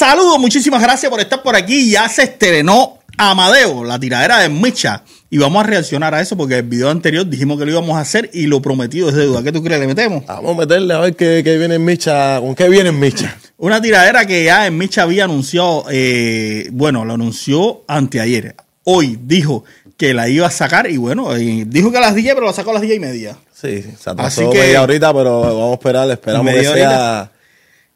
Saludos, muchísimas gracias por estar por aquí. Ya se estrenó Amadeo, la tiradera de Micha. Y vamos a reaccionar a eso porque el video anterior dijimos que lo íbamos a hacer y lo prometido es deuda. ¿Qué tú crees? ¿Le metemos? Vamos a meterle a ver qué, qué viene en Micha. ¿Con qué viene en Micha? Una tiradera que ya en Micha había anunciado, eh, bueno, lo anunció anteayer. Hoy dijo que la iba a sacar y bueno, eh, dijo que a las 10, pero la sacó a las 10 y media. Sí, se Así atrasó que- media horita, pero vamos a esperar, esperamos que sea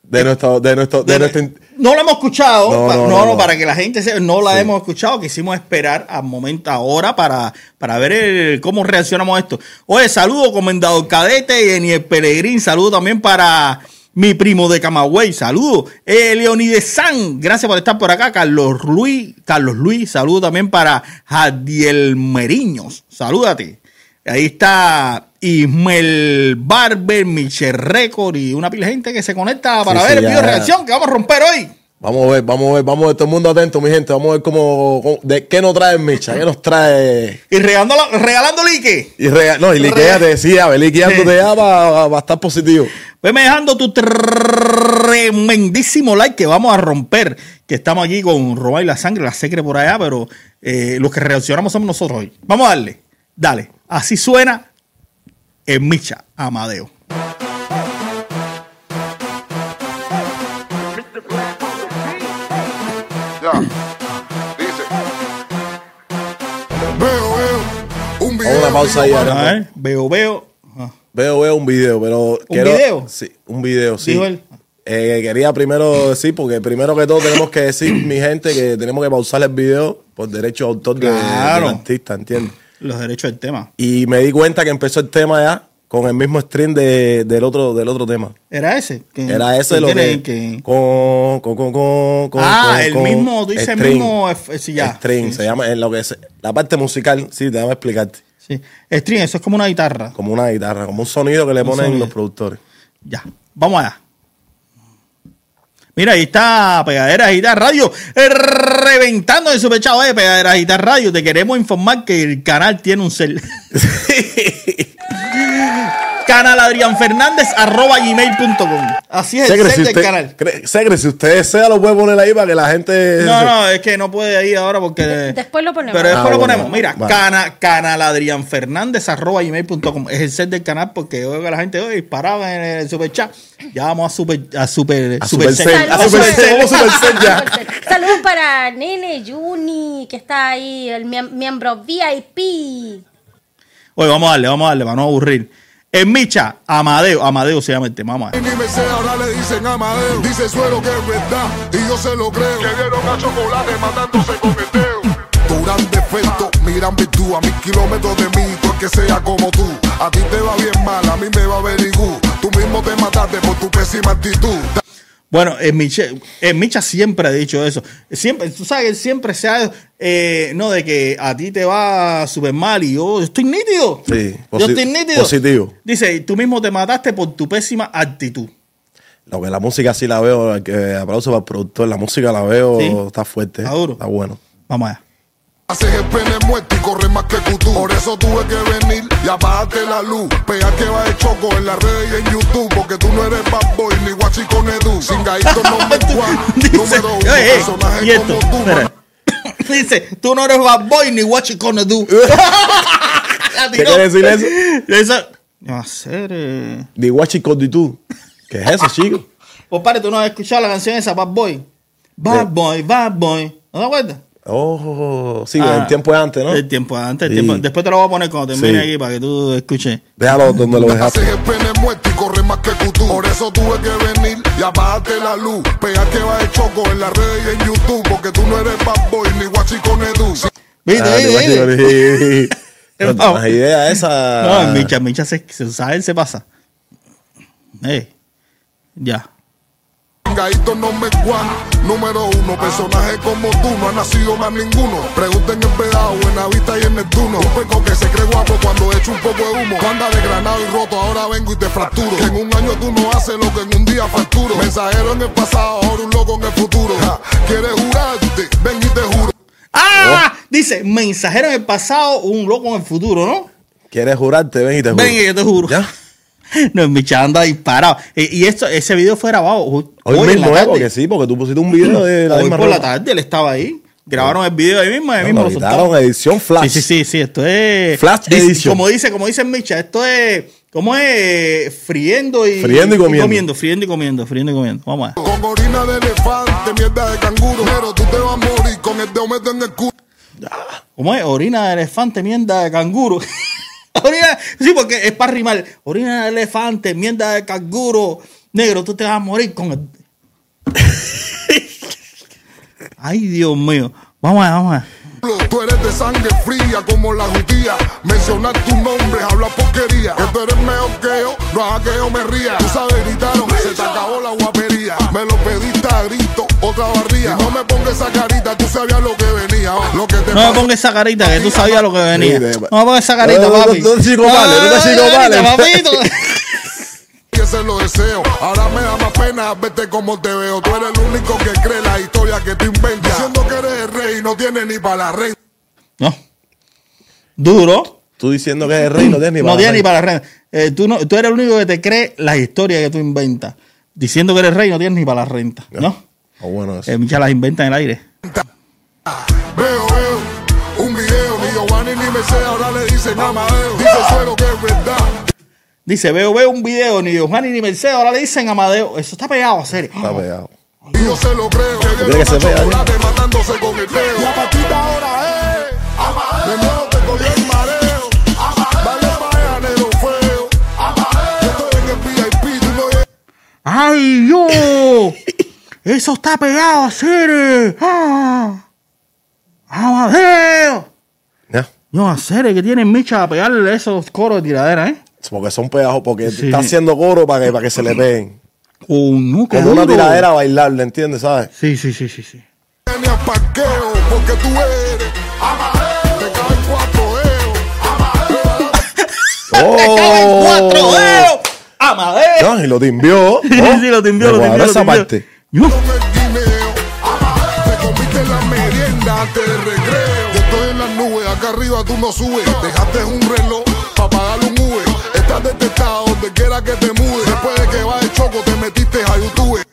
de nuestro, de nuestro, de, nuestro No lo hemos escuchado, No, pa- no, para que la gente se, no la Sí. hemos escuchado, quisimos esperar al momento ahora para, para ver el- cómo reaccionamos a esto. Oye, saludo comendador cadete y el Pelegrín, saludo también para mi primo de Camagüey, saludo. Eh, Leonides San, gracias por estar por acá. Carlos Luis, Carlos Luis, saludo también para Jadiel Meriños, salúdate. Ahí está Ismael Barber, Michel Record y una pila de gente que se conecta para Sí, ver sí, el video de reacción que vamos a romper hoy. Vamos a ver, vamos a ver, vamos a ver, todo el mundo atento, mi gente. Vamos a ver cómo, cómo- de qué nos trae Micha, qué nos trae. Y regalando, regalando like. Y rega- no, y liqueate, decía, ve, liqueándote ya para estar positivo. Veme dejando tu tremendísimo like que vamos a romper. Que estamos aquí con Roba y la sangre, la secre por allá, pero eh, los que reaccionamos somos nosotros hoy. Vamos a darle. Dale. Así suena en Micha Amadeo. Ya. Dice. Veo, veo. Un video. Vamos a una pausa ahí, ahora. Veo, veo. Ah, Veo, veo un video, pero. ¿Un video? Sí, un video, sí. Dijo él. Eh, quería primero decir, porque primero que todo tenemos que decir, mi gente, que tenemos que pausar el video por derecho de autor de- Claro. del artista, ¿entiendes? Los derechos del tema. Y me di cuenta que empezó el tema ya con el mismo stream de- del, otro, del otro tema. ¿Era ese? Que- Era ese que lo tiene que... Con, con, con, con, con- Ah, con- el mismo, tú dices el mismo, eh, sí, ya. Stream, Sí, se sí. llama, en lo que es, la parte musical, sí, déjame explicarte. Sí. Stream, eso es como una guitarra. Como una guitarra, como un sonido que le Un ponen sonido. los productores. Ya, vamos allá. Mira, ahí está Pegadera Guitar Radio, eh, reventando en su pechado de Pegadera Guitar Radio. Te queremos informar que el canal tiene un cel. canal Adrián Fernández arroba gmail.com. Así es el si del usted, canal. Segre, si usted desea, lo puede poner ahí para que la gente. No, no, es que no puede ir ahora porque. después lo ponemos. Pero después Ah, lo bueno, ponemos. Mira, vale. cana, canal Adrián Fernández arroba gmail.com. Es el set del canal porque oiga la gente hoy disparaba en el super chat. Ya vamos a super a super A Supercell. Supercell, a. Vamos a Supercell ya. Saludos para Nene Juni, que está ahí, el miem- miembro VIP. Oye, vamos a darle, vamos a darle para no aburrir. En Micha, Amadeo, Amadeo se llama el tema. A ver. Ni me sé, ahora le dicen Amadeo. Dice suelo que es verdad y yo se lo creo. Que dieron a chocolate matándose con el dedo. Tu gran defecto, miran virtud a mil kilómetros de mí, tú el que sea como tú. A ti te va bien mal, a mí me va very good. Tú mismo te mataste por tu pésima actitud. Bueno, en Micha, en Micha siempre ha dicho eso. Siempre, tú sabes siempre se ha, eh, no, de que a ti te va súper mal y yo estoy nítido. Sí, yo estoy nítido. positivo. Dice, tú mismo te mataste por tu pésima actitud. Lo que la música sí la veo, que aplauso para el productor, la música la veo, Sí. está fuerte. Está duro. Está bueno. Vamos allá. Haces el pene muerto y corres más que Cutú. Por eso tuve que venir y apagarte la luz. Pegar que va de choco en las redes y en YouTube. Porque tú no eres bad boy ni guachi con Edu. Sin gallito no me Número uno, "Oye, eh, personaje y esto, como tú. espera. Dice, tú no eres bad boy ni gonna do. La ¿Qué quiere decir eso? Eso. No hacer. Eh. Di guachi tú. ¿Qué es eso, chico? Pues padre, tú no has escuchado la canción esa, Bad Boy. Bad Boy, Bad Boy. ¿No te acuerdas? Oh, sí, Ah, el tiempo de antes, ¿no? El tiempo antes, el Sí. tiempo. Después te lo voy a poner cuando termine Sí. aquí para que tú escuches. Déjalo donde lo dejaste. Muerto y corres más que Cutú. Por eso tuve que venir y apagarte la luz. Pegar que va de choco en las redes y en YouTube. Porque tú no eres bad boy ni guachi con Edu. ¿Viste? Ah, Las ideas esas. No, Micha, Micha se, se sabe, se pasa. Eh, ya. Gallito no me cuan, número uno, personaje como tú, no ha nacido más ninguno. Pregunten en Pedao, en Vista y en Neptuno. Un peco que se cree guapo cuando echo un poco de humo. Anda de granado y roto, ahora vengo y te fracturo. Que en un año tú no haces lo que en un día facturo. Mensajero en el pasado, ahora un loco en el futuro. Ja, ¿Quieres jurarte? Ven y te juro. ¡Ah! Dice, mensajero en el pasado, un loco en el futuro, ¿no? ¿Quieres jurarte? Ven y te juro. Ven, yo te juro. ¿Ya? No, el Micha anda disparado. Y esto, ese video fue grabado Hoy, en mismo, la ¿eh? tarde. Porque sí, porque tú pusiste un video de la Hoy misma por la tarde él estaba ahí. Grabaron el video ahí mismo, ahí No, mismo lo soltaron. edición flash. Sí, sí, sí, sí, esto es. Flash edition. Como dice, como dice Micha, esto es. ¿Cómo es? Friendo y. Friendo y comiendo. friendo y comiendo, friendo y comiendo. Vamos a ver. Con orina de elefante, mierda de canguro. Pero tú te vas a morir con el dedo metido en el culo. ¿Cómo es? Orina de elefante, mierda de canguro. Orina, sí, porque es para rimar. Orina de elefante, mierda de canguro. Negro, tú te vas a morir con el. Ay, Dios mío. Vamos a ver, vamos a ver. Tú eres de sangre fría como la judía. Mencionar tu nombre, habla porquería. Que tú eres mejor que yo, no hagas que yo me ría. Tú sabes, gritaron, se te acabó la guapería. Me lo pediste a grito, otra barría. No me pongas esa carita, tú sabías lo que venía. oh, Lo que te No me pongas esa carita que tú sabías lo que venía. No me pongas esa carita, No, no, papi. no, no, chico, vale, no, papito. Y ese lo deseo. Ahora me da más pena verte como te veo. Tú eres el único que cree la historia que tú no tienes ni para la reina. No. Duro. Tú diciendo que es rey, no tienes ni No para tiene la ni para la renta. Eh, tú, no, tú eres el único que te cree las historias que tú inventas. Diciendo que eres rey, no tienes ni para la renta. ¿No? Oh, bueno, eso. Eh, muchas las inventan en el aire. Veo, veo un video, ni Giovanni ni Mercedes ahora le dicen Amadeo. Dice suelo que es verdad. Dice, veo, veo un video, ni Giovanni ni Mercedes, ahora le dicen Amadeo. Eso está pegado a serio. Está pegado. Y yo se lo creo. Que ¿Tú crees que se vea, matándose con el dedo. La patita ahora es. De nuevo te cogió el mareo. Dale negro feo. Yo estoy en el VIP, tú no llegas. ¡Ay, yo! Eso está pegado a serio. ¡Ah! ¡Amadeo! Ya. No, a serio, que tienen micha a pegarle esos coros de tiradera, ¿eh? Porque son pegajos, porque Sí. está haciendo coro para que, para que se le peguen. Oh, no, qué Como una tiradera bailable, ¿entiendes? ¿Sabes? Sí, sí, sí, sí, sí. porque tú eres. Cuatro. ¡Oh! No, y lo timbió. Sí, sí, lo timbió, lo timbió, esa timbió. parte. Yo, Con el guineo. Te comiste en la merienda antes del recreo. Yo estoy en las nubes, acá arriba tú no subes. Dejaste un reloj para pagarle un Uber. Detectado donde quiera que te mudes. Después de que vas de choco, te metiste a YouTube.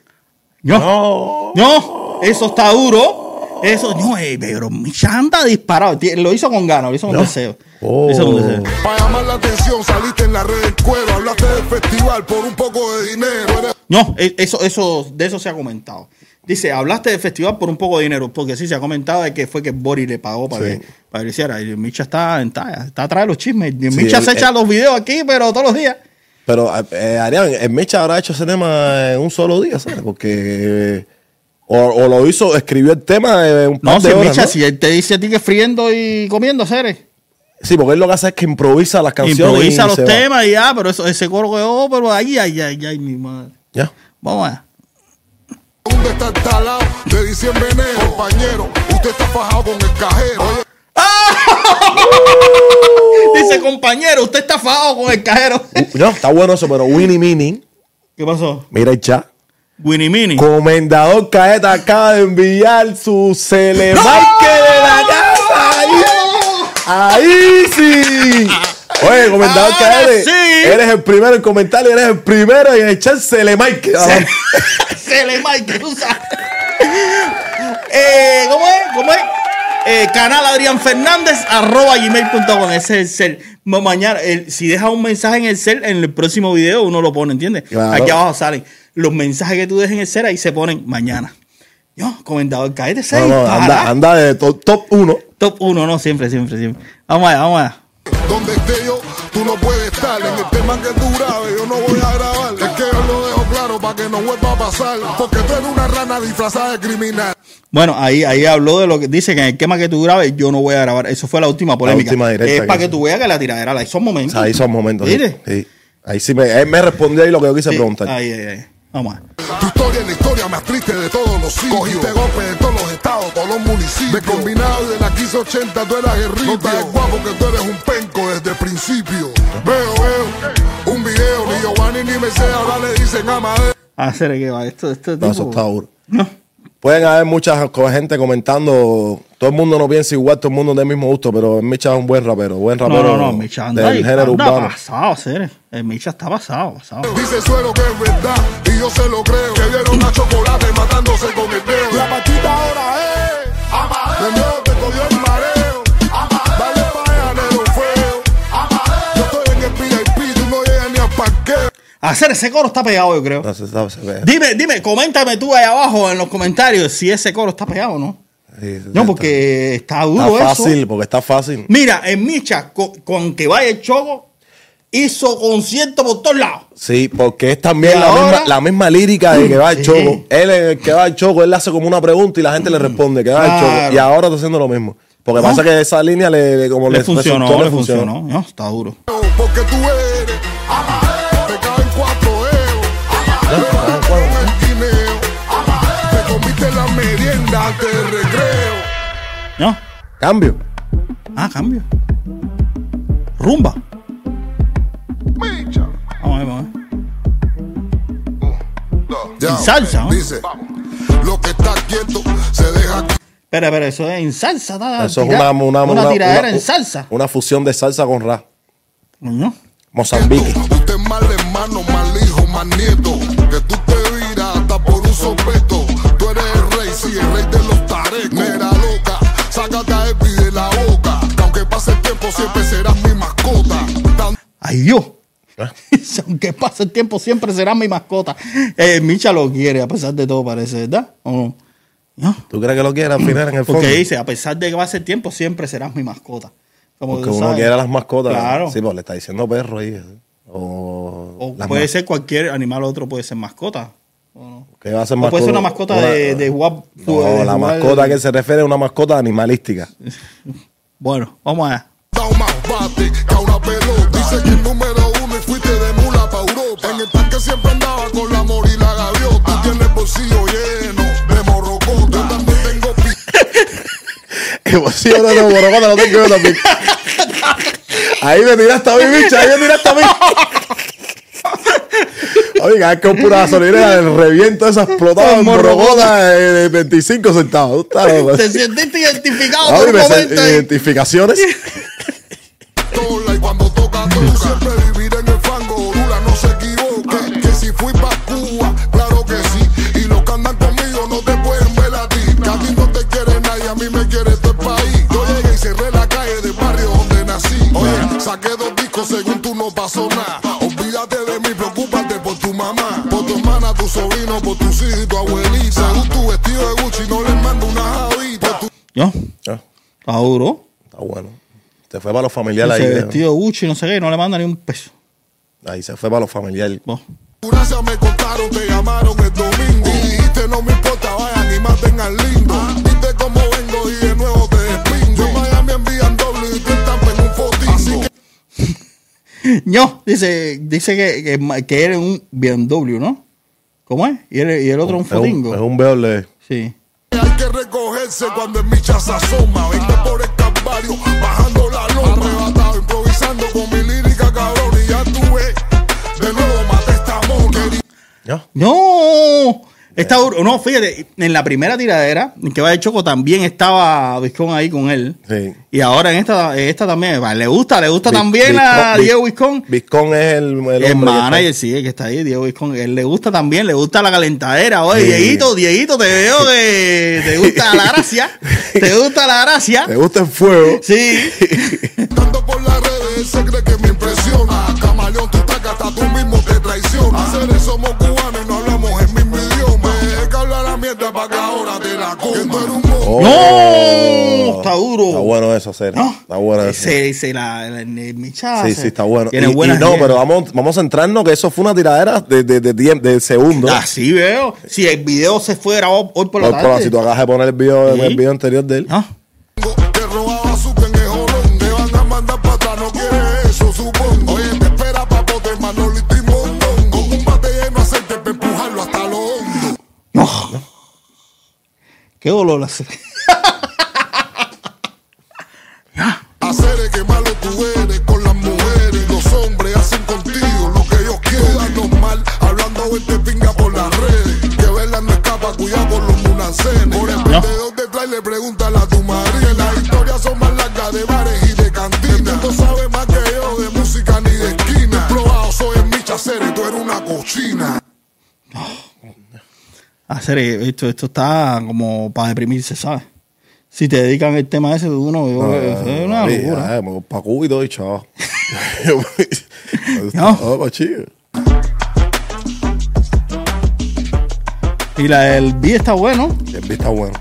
yo. No. No, eso está duro. Eso, no, eh, pero mi chanda disparado. Lo hizo con ganas, lo hizo con deseo. Oh. Lo hizo con deseo. Para llamar la atención, saliste en la red del cuero. Hablaste del festival por un poco de dinero. No, e- eso, eso, de eso se ha comentado. Dice, hablaste del festival por un poco de dinero, porque sí se ha comentado de que fue que Boris le pagó para, Sí. que, para que lo hiciera. Y Micha está, está, está atrás de los chismes. Sí, Micha se echa él- los videos aquí, pero todos los días. Pero, eh, Arián, el Mecha habrá hecho ese tema en un solo día, ¿sabes? Porque. O, o lo hizo, escribió el tema de un par No, de si horas, Micha, ¿no? si él te dice a ti que friendo y comiendo, seres. Sí, porque él lo que hace es que improvisa las canciones. Improvisa y los va. temas y ya, pero eso, ese coro que oh, pero ahí, ay, ay, ay, mi madre. Ya. Vamos a ver. un destartalado de diciembre enero. Compañero, usted está fajado con el cajero. Oye, Dice, compañero, usted está fajado con el cajero. Uh, No, está bueno eso, pero Winnie Mini, ¿Qué pasó? mira el chat. Winnie Mini. Comendador Caeta acaba de enviar su celemarque de la casa. Ahí, ahí sí. Oye, Caeta, sí. eres el primero en comentar y eres el primero en echar celemarque. Se le Mike, tú sabes. Eh, ¿Cómo es? ¿Cómo es? Eh, canal Adrián Fernández, arroba gmail.com. Ese es el cel. Ma- Mañana, el- si dejas un mensaje en el cel, en el próximo video uno lo pone, ¿entiendes? Claro. Aquí abajo salen los mensajes que tú dejes en el cel, ahí se ponen mañana. Yo, comentador, se No, no, anda, anda de top, top uno. Top 1, no, siempre, siempre, siempre. Vamos allá, vamos allá. Donde esté yo, tú no puedes estar. En el tema que tú grabes, yo no voy a grabar. Es que yo lo dejo claro para que no vuelva a pasar. Porque tú eres una rana disfrazada de criminal. Bueno, ahí, ahí habló de lo que dice que en el tema que tú grabes, yo no voy a grabar. Eso fue la última polémica. última directa es que para que hizo. tú veas que la tiradera la hizo un momento. ahí son momentos. sí. ¿Viste? Sí. Ahí sí me, él me respondió ahí lo que yo quise Sí, preguntar. Ahí, ahí, ahí. Vamos a ver. Tu historia es la historia más triste de todos los sitios. Cogiste golpes de todos los estados, todos los municipios. De combinado y de la 1580 tú eras guerrero. No te guapo que tú eres un A hacer que va. Esto, esto No, tipo- eso está duro. No. Pueden haber mucha gente comentando. Todo el mundo no piensa igual, todo el mundo del mismo gusto, pero el Micha es un buen rapero. Buen No, rapero no, no, Micha anda, del género anda urbano. pasado, seres. El Micha está pasado, pasado. Dice suero que es verdad y yo se lo creo. Que vieron a chocolate matándose con el dedo. La pachita ahora es. De nuevo te cogió el mareo. Hacer ese coro está pegado, yo creo. No se sabe, se ve. Dime, dime, coméntame tú ahí abajo en los comentarios si ese coro está pegado o no. Sí, No, porque está está, duro está eso. fácil, porque está fácil. Mira, en Micha, con, con que vaya el Choco, hizo concierto por todos lados. Sí, porque es también la ahora- misma, la misma lírica de que va el Sí. choco. Él en el que va el choco, él le hace como una pregunta y la gente le responde que va el choco. Y ahora está haciendo lo mismo. Porque ¿No? pasa que esa línea le, le- como Le, le, funcionó, resultó, le funcionó. No, está duro. Porque tú eres. Te comiste la merienda antes del recreo. ¿No? Cambio. Ah, cambio. Rumba. Vamos a ver, vamos a ver. En salsa, ¿no? Dice, lo que está quieto se deja Espera, espera, eso es en salsa. está- Eso es tira- una, una, una una- tiradera una- en salsa. Una fusión de salsa con rap. ¿No? Mozambique. Usted es mal hermano, mal nieto. Que tú te viras hasta por un sopeto. Tú eres el rey, sí, el rey de los tarecos. Mera loca, sácate a Epi de la boca. Que aunque pase el tiempo, siempre serás mi mascota. Tan- Ay, Dios. ¿Ah? Aunque pase el tiempo, siempre será mi mascota. Eh, Micha lo quiere, a pesar de todo, parece, ¿verdad? ¿O no? ¿No? ¿Tú crees que lo quiere al final en el fondo? Porque dice, a pesar de que pase el tiempo, siempre serás mi mascota. Como Porque uno quiere a las mascotas. Claro. Sí, pues le está diciendo perro ahí. ¿eh? O, O puede ser cualquier animal otro, puede ser mascota. ¿o no? ¿Qué va a ser O puede ser una mascota de, de. No, de la jugar- mascota que se refiere a una mascota animalística. Bueno, vamos allá. Dice que el número uno y fuiste de mula pa' Europa. En el tanque siempre andaba con la amor y la gaviota. Tú tienes el bolsillo lleno de. Yo también tengo yo también. Ahí me tiraste a mí, bicho, ahí me tiraste a mí. Oiga, es que pura gasolinera del reviento esa explotada en Morrocota. borrocota de 25 centavos. ¿Te sentiste identificado Ay, por un momento ahí? identificaciones. Saqué dos discos según tú no pasó nada olvídate de mí preocúpate por tu mamá por tu hermana tu sobrino por tus hijos y tu abuelita según tu vestido de Gucci no les mando una javita tu ¿No? Ah, Está duro. Está bueno. Se fue para los familiares Ese ahí. ¿no? vestido Gucci, no sé qué, no le manda ni un peso. Ahí se fue para los familiares. Vos. Gracias me contaron, te llamaron el domingo. Y dijiste no me importa, vayan y maten al lindo. Viste cómo No, dice, dice que, que, que eres un BMW, ¿no? ¿Cómo es? Y el, y el otro un Es un, fotingo. es un beole. Sí. Hay que recogerse cuando el micha se asoma. Vengo por el calvario, bajando la loma. Arrebatado, improvisando con mi lírica, cabrón. Y ya tuve, de nuevo maté esta mona. ¿Ya? ¡No! Está duro. No, fíjate, en la primera tiradera, en que va de Choco, también estaba Viscón ahí con él. Sí. Y ahora en esta, en esta también, le gusta, le gusta también a Diego Viscón. Viscón es el, el, El manager, sí, que está ahí, Diego Viscón. Él le gusta también, le gusta la calentadera. Oye, Sí. Dieguito, Dieguito, te veo que te gusta la gracia. Te gusta la gracia. Le gusta el fuego. Sí. Tanto por las redes, se cree que me impresiona. Camaleón, tú estás hasta tú mismo te traicionas. Seres somos cubanos Oh. ¡No! Está duro. Está bueno eso, hacer. ¿No? Está bueno eso. Ese, ese, la, la- Micha, Sí, sí, está bueno. Y, Tiene y buenas no, ideas. pero vamos, vamos a centrarnos que eso fue una tiradera de, de, de, tiemp- de segundos. Así veo. Si el video se fue grabado hoy por la Por- por- tarde. si tú acabas de poner el video, Sí. el video anterior de él. Ah, Qué dolor hace. Hacer Esto, esto está como para deprimirse, ¿sabes? Si te dedican el tema ese, uno es una locura. Eh, me voy pa' Cuba y todo, y chao. No. No. Y la del B está bueno. El beat está bueno.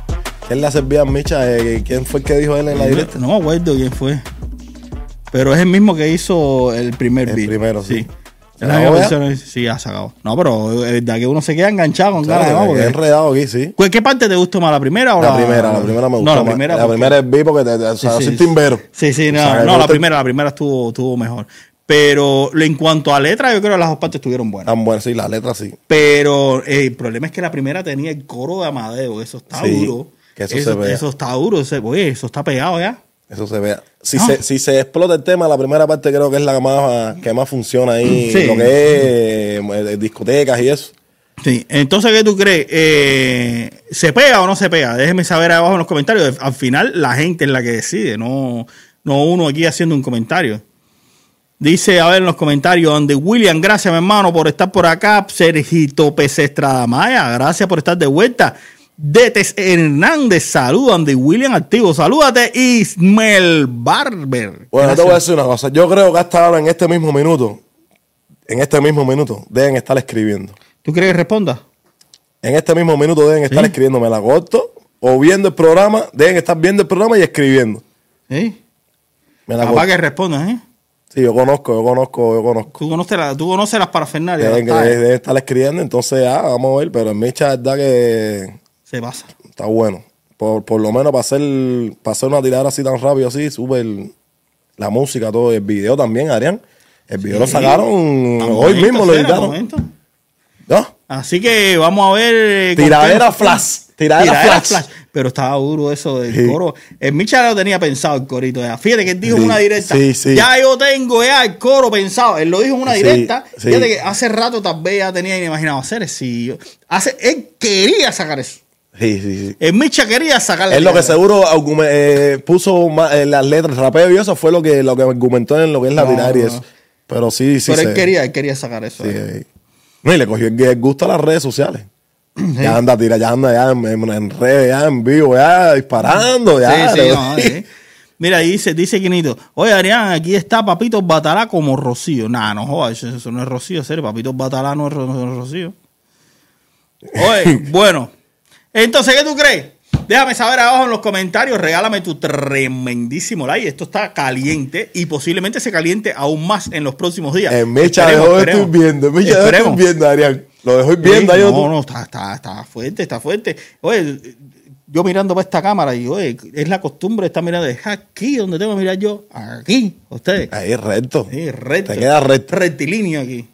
¿Quién el beat a Micha? Eh, ¿Quién fue el que dijo él en la directa? No me acuerdo quién fue. Pero es el mismo que hizo el primer El beat. primero, sí. Sí, ha sacado. No, pero es verdad que uno se queda enganchado con Claro, ganas de porque- enredado aquí, sí. ¿Cuál- ¿Qué parte te gustó más, la primera o la La primera, la primera me gustó No, la más. primera. La porque- primera es beat porque te, te, o sea, Sí, sí, timbero. Sí, sí, no, O sea, me no, la primera, la primera estuvo, estuvo mejor. Pero en cuanto a letra, yo creo que las dos partes estuvieron buenas. Tan buenas, sí, las letras sí. Pero eh, el problema es que la primera tenía el coro de Amadeo. Eso está Sí, duro. que eso eso, se vea. eso está duro. Oye, eso está pegado ya. Eso se ve. Si, No. se, si se explota el tema, la primera parte creo que es la que más, que más funciona ahí. Sí. Lo que es eh, discotecas y eso. Sí. Entonces, ¿qué tú crees? Eh, ¿Se pega o no se pega? Déjenme saber abajo en los comentarios. Al final, la gente es la que decide, no, no uno aquí haciendo un comentario. Dice, a ver en los comentarios, Andy William, gracias mi hermano por estar por acá. Sergito Pérez Estrada Maya, gracias por estar de vuelta. Detes Hernández, saludos, Andy William activo. Salúdate, Ismael Barber. Bueno, Gracias. te voy a decir una cosa. Yo creo que hasta ahora, en este mismo minuto, en este mismo minuto, deben estar escribiendo. ¿Tú crees que responda? En este mismo minuto deben estar Sí. escribiendo. Me la corto. O viendo el programa, deben estar viendo el programa y escribiendo. ¿Sí? Me la corto. que responda, ¿eh? Sí, yo conozco, yo conozco, yo conozco. Tú conoces, la- tú conoces las parafernalias. Deben, deben estar escribiendo, entonces ya, vamos a ver. Pero en es verdad que Se pasa. está bueno. Por, por lo menos para hacer, para hacer una tirada así tan rápido así, súper la música, todo, el video también, Adrián. El video lo sacaron hoy mismo, lo editaron. momento. ¿No? Así que vamos a ver. Tiradera flash, tiradera flash. Pero estaba duro eso del Sí. coro. El Micha lo tenía pensado el corito ya. Fíjate que él dijo en Sí, una directa. sí, sí. Ya yo tengo ya el coro pensado. Él lo dijo en una directa. Fíjate que hace rato tal vez ya tenía imaginado hacer eso. Hace, él quería sacar eso. Sí, sí, sí. El Micha quería sacarle. Es lo que seguro eh, puso eh, las letras, rapeo y eso fue lo que, lo que argumentó en lo que es la No, eso. Pero sí, sí. Pero él quería, él quería sacar eso. sí, eh. No, y le cogió el, gusto a las redes sociales. Ya anda, tira, ya anda ya en, en- redes, ya en vivo, ya disparando, ya. Sí, no. Mira, ahí dice, dice Quinito, oye Adrián, aquí está Papito Batalá como Rocío. Nah, no jodas, eso, no es Rocío, serio, Papito Batalá no es, no es Rocío. Oye, bueno. Entonces, ¿qué tú crees? Déjame saber abajo en los comentarios, regálame tu tremendísimo like. Esto está caliente y posiblemente se caliente aún más en los próximos días. En Mecha Esperemos, dejó de esperemos. estoy viendo, en Mecha de estoy viendo, Adrián. Lo dejó viendo ahí. Sí, otro- No, no, está, está, está fuerte, está fuerte. Oye, yo mirando para esta cámara y, oye, es la costumbre de estar mirando, es aquí donde tengo que mirar yo, aquí, ustedes. Ahí recto. Sí, recto. Te queda recto. Rectilíneo aquí.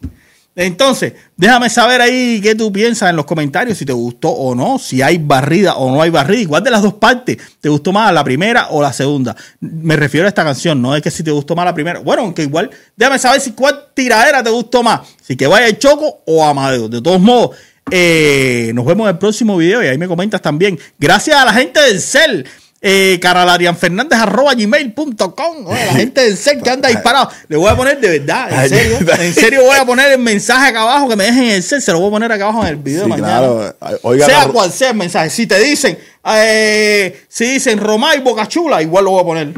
Entonces, déjame saber ahí qué tú piensas en los comentarios, si te gustó o no, si hay barrida o no hay barrida, igual de las dos partes, ¿te gustó más la primera o la segunda? Me refiero a esta canción, no es que si te gustó más la primera, bueno, aunque igual, déjame saber si cuál tiradera te gustó más, si que vaya el Choco o Amadeo. De todos modos, eh, nos vemos en el próximo video y ahí me comentas también. Gracias a la gente del CEL. Eh, caralarianfernández arroba gmail.com la gente del CEL que anda disparado le voy a poner de verdad, en serio en serio voy a poner el mensaje acá abajo que me dejen en el CEL se lo voy a poner acá abajo en el video Sí, de mañana claro. Oiga, sea la- cual sea el mensaje si te dicen eh, si dicen Romay Boca Chula igual lo voy a poner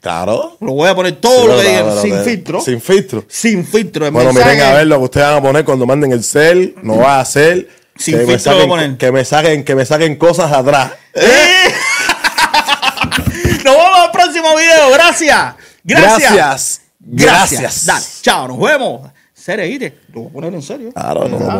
Claro. lo voy a poner todo Sí, lo que digan sin filtro Sin filtro. sin filtro el Bueno, mensaje miren a ver lo que ustedes van a poner cuando manden el cel. No va a ser. Sin que, me filtro lo voy a poner. que me saquen, que me saquen cosas atrás. ¡Eh! Próximo video. Gracias. Gracias. Gracias. Gracias. Dale, chao, nos vemos. Serio, Ire. Lo voy a poner en serio. Claro, no, no,